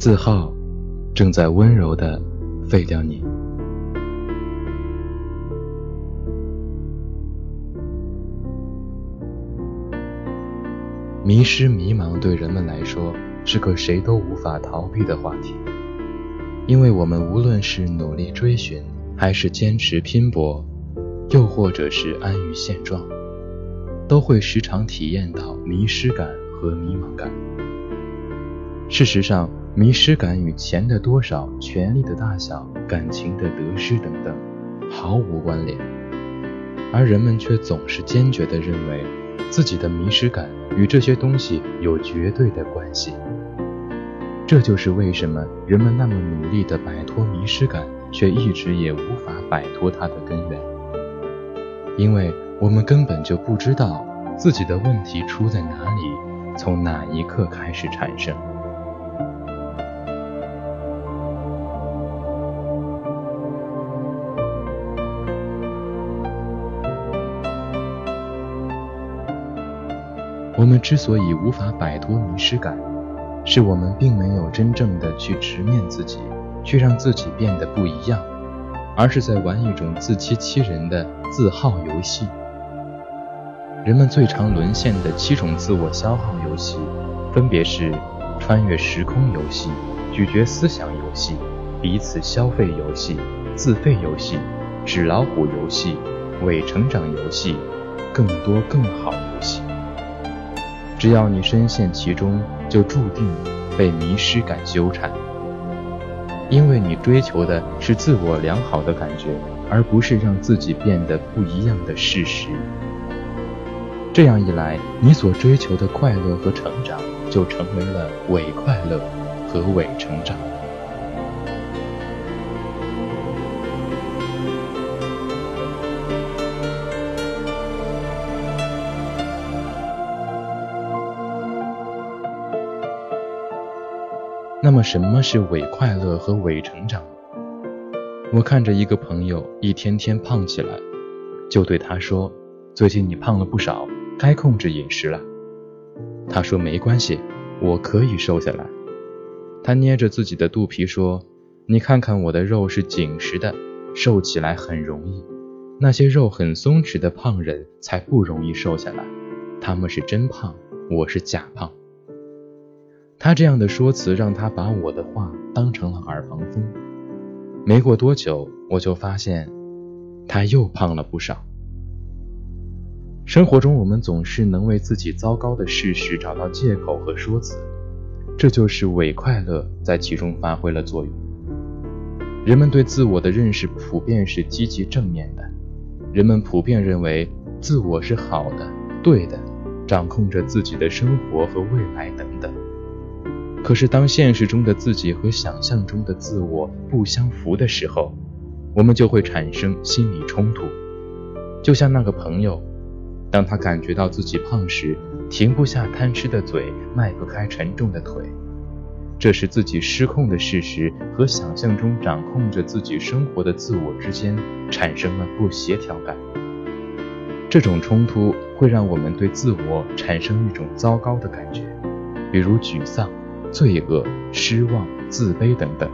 字号正在温柔的废掉你。迷失、迷茫对人们来说是个谁都无法逃避的话题，因为我们无论是努力追寻，还是坚持拼搏，又或者是安于现状，都会时常体验到迷失感和迷茫感。事实上，迷失感与钱的多少、权力的大小、感情的得失等等毫无关联，而人们却总是坚决地认为自己的迷失感。与这些东西有绝对的关系，这就是为什么人们那么努力地摆脱迷失感，却一直也无法摆脱它的根源。因为我们根本就不知道自己的问题出在哪里，从哪一刻开始产生。我们之所以无法摆脱迷失感，是我们并没有真正的去直面自己，去让自己变得不一样，而是在玩一种自欺欺人的自耗游戏。人们最常沦陷的七种自我消耗游戏，分别是穿越时空游戏、咀嚼思想游戏、彼此消费游戏、自费游戏、纸老虎游戏、伪成长游戏、更多更好。只要你深陷其中，就注定被迷失感纠缠，因为你追求的是自我良好的感觉，而不是让自己变得不一样的事实。这样一来，你所追求的快乐和成长，就成为了伪快乐和伪成长。那么什么是伪快乐和伪成长？我看着一个朋友一天天胖起来，就对他说：“最近你胖了不少，该控制饮食了。”他说：“没关系，我可以瘦下来。”他捏着自己的肚皮说：“你看看我的肉是紧实的，瘦起来很容易。那些肉很松弛的胖人才不容易瘦下来，他们是真胖，我是假胖。”他这样的说辞让他把我的话当成了耳旁风。没过多久，我就发现他又胖了不少。生活中，我们总是能为自己糟糕的事实找到借口和说辞，这就是伪快乐在其中发挥了作用。人们对自我的认识普遍是积极正面的，人们普遍认为自我是好的、对的，掌控着自己的生活和未来等等。可是，当现实中的自己和想象中的自我不相符的时候，我们就会产生心理冲突。就像那个朋友，当他感觉到自己胖时，停不下贪吃的嘴，迈不开沉重的腿，这是自己失控的事实和想象中掌控着自己生活的自我之间产生了不协调感。这种冲突会让我们对自我产生一种糟糕的感觉，比如沮丧。罪恶、失望、自卑等等。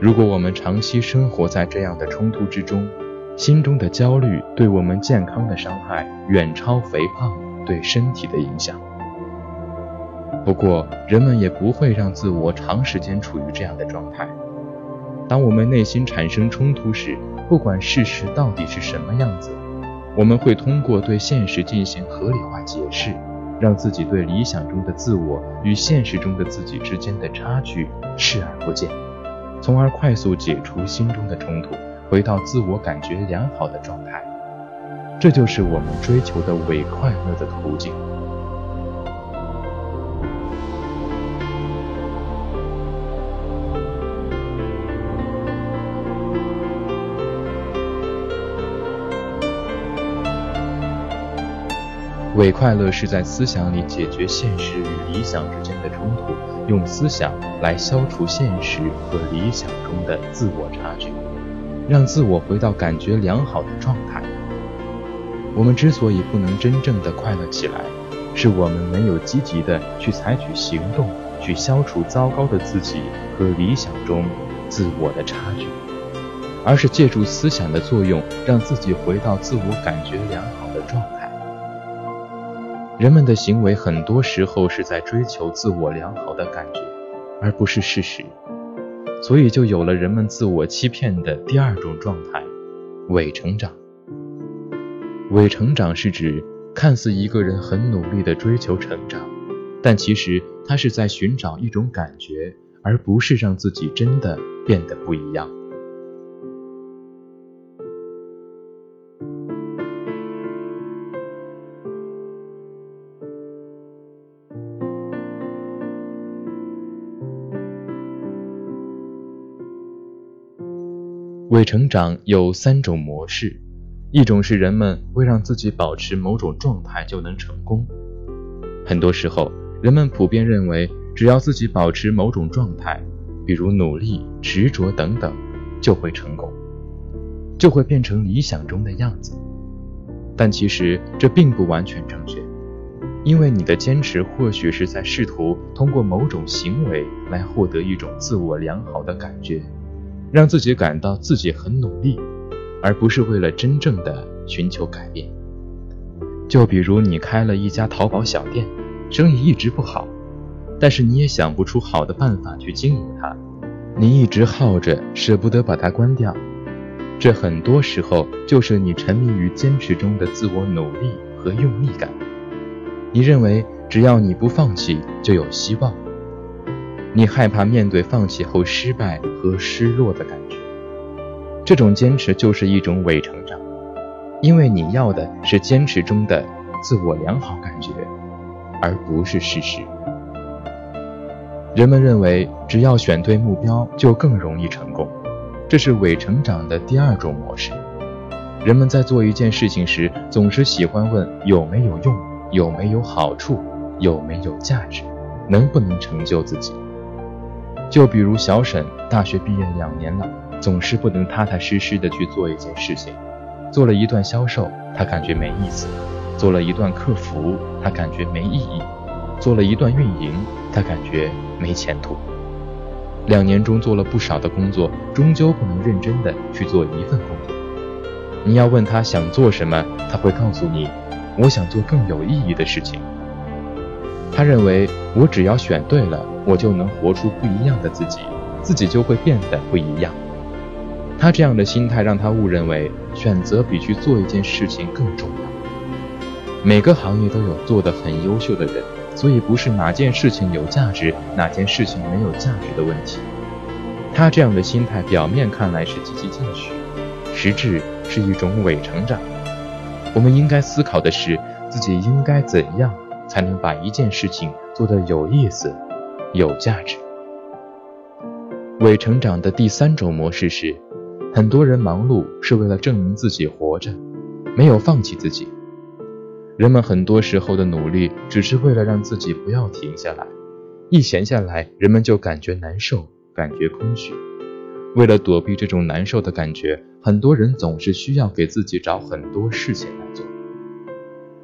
如果我们长期生活在这样的冲突之中，心中的焦虑对我们健康的伤害远超肥胖对身体的影响。不过，人们也不会让自我长时间处于这样的状态。当我们内心产生冲突时，不管事实到底是什么样子，我们会通过对现实进行合理化解释。让自己对理想中的自我与现实中的自己之间的差距视而不见，从而快速解除心中的冲突，回到自我感觉良好的状态。这就是我们追求的伪快乐的途径。伪快乐是在思想里解决现实与理想之间的冲突，用思想来消除现实和理想中的自我差距，让自我回到感觉良好的状态。我们之所以不能真正的快乐起来，是我们没有积极的去采取行动去消除糟糕的自己和理想中自我的差距，而是借助思想的作用，让自己回到自我感觉良好的状态。人们的行为很多时候是在追求自我良好的感觉，而不是事实，所以就有了人们自我欺骗的第二种状态——伪成长。伪成长是指看似一个人很努力地追求成长，但其实他是在寻找一种感觉，而不是让自己真的变得不一样。伪成长有三种模式，一种是人们为让自己保持某种状态就能成功。很多时候，人们普遍认为，只要自己保持某种状态，比如努力、执着等等，就会成功，就会变成理想中的样子。但其实这并不完全正确，因为你的坚持或许是在试图通过某种行为来获得一种自我良好的感觉。让自己感到自己很努力，而不是为了真正的寻求改变。就比如你开了一家淘宝小店，生意一直不好，但是你也想不出好的办法去经营它，你一直耗着，舍不得把它关掉。这很多时候就是你沉迷于坚持中的自我努力和用力感。你认为只要你不放弃，就有希望。你害怕面对放弃后失败和失落的感觉，这种坚持就是一种伪成长，因为你要的是坚持中的自我良好感觉，而不是事实。人们认为只要选对目标就更容易成功，这是伪成长的第二种模式。人们在做一件事情时，总是喜欢问有没有用、有没有好处、有没有价值、能不能成就自己。就比如小沈，大学毕业两年了，总是不能踏踏实实的去做一件事情。做了一段销售，他感觉没意思；做了一段客服，他感觉没意义；做了一段运营，他感觉没前途。两年中做了不少的工作，终究不能认真的去做一份工作。你要问他想做什么，他会告诉你：“我想做更有意义的事情。”他认为，我只要选对了，我就能活出不一样的自己，自己就会变得不一样。他这样的心态让他误认为选择比去做一件事情更重要。每个行业都有做得很优秀的人，所以不是哪件事情有价值，哪件事情没有价值的问题。他这样的心态表面看来是积极进取，实质是一种伪成长。我们应该思考的是，自己应该怎样。才能把一件事情做得有意思、有价值。伪成长的第三种模式是，很多人忙碌是为了证明自己活着，没有放弃自己。人们很多时候的努力只是为了让自己不要停下来，一闲下来，人们就感觉难受，感觉空虚。为了躲避这种难受的感觉，很多人总是需要给自己找很多事情来做。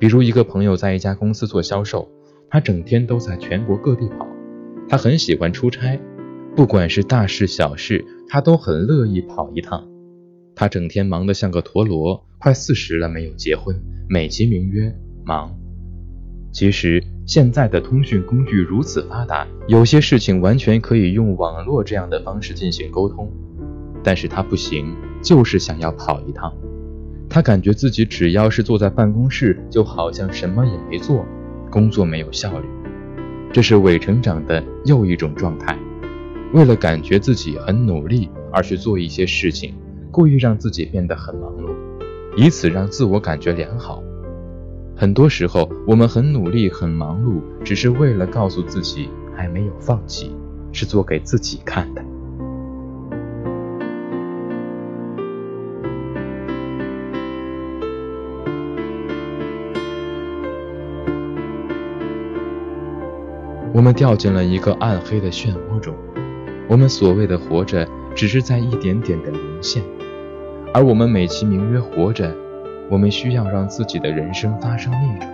比如一个朋友在一家公司做销售，他整天都在全国各地跑，他很喜欢出差，不管是大事小事，他都很乐意跑一趟。他整天忙得像个陀螺，快四十了没有结婚，美其名曰忙。其实现在的通讯工具如此发达，有些事情完全可以用网络这样的方式进行沟通，但是他不行，就是想要跑一趟。他感觉自己只要是坐在办公室，就好像什么也没做，工作没有效率。这是伪成长的又一种状态。为了感觉自己很努力而去做一些事情，故意让自己变得很忙碌，以此让自我感觉良好。很多时候，我们很努力、很忙碌，只是为了告诉自己还没有放弃，是做给自己看的。我们掉进了一个暗黑的漩涡中我们所谓的活着只是在一点点的沦陷。而我们美其名曰活着我们需要让自己的人生发生逆转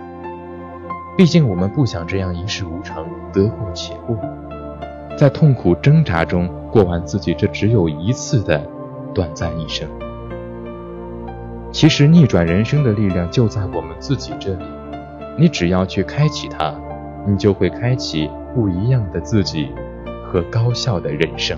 毕竟我们不想这样一事无成得过且过在痛苦挣扎中过完自己这只有一次的短暂一生。其实逆转人生的力量就在我们自己这里你只要去开启它你就会开启不一样的自己和高效的人生。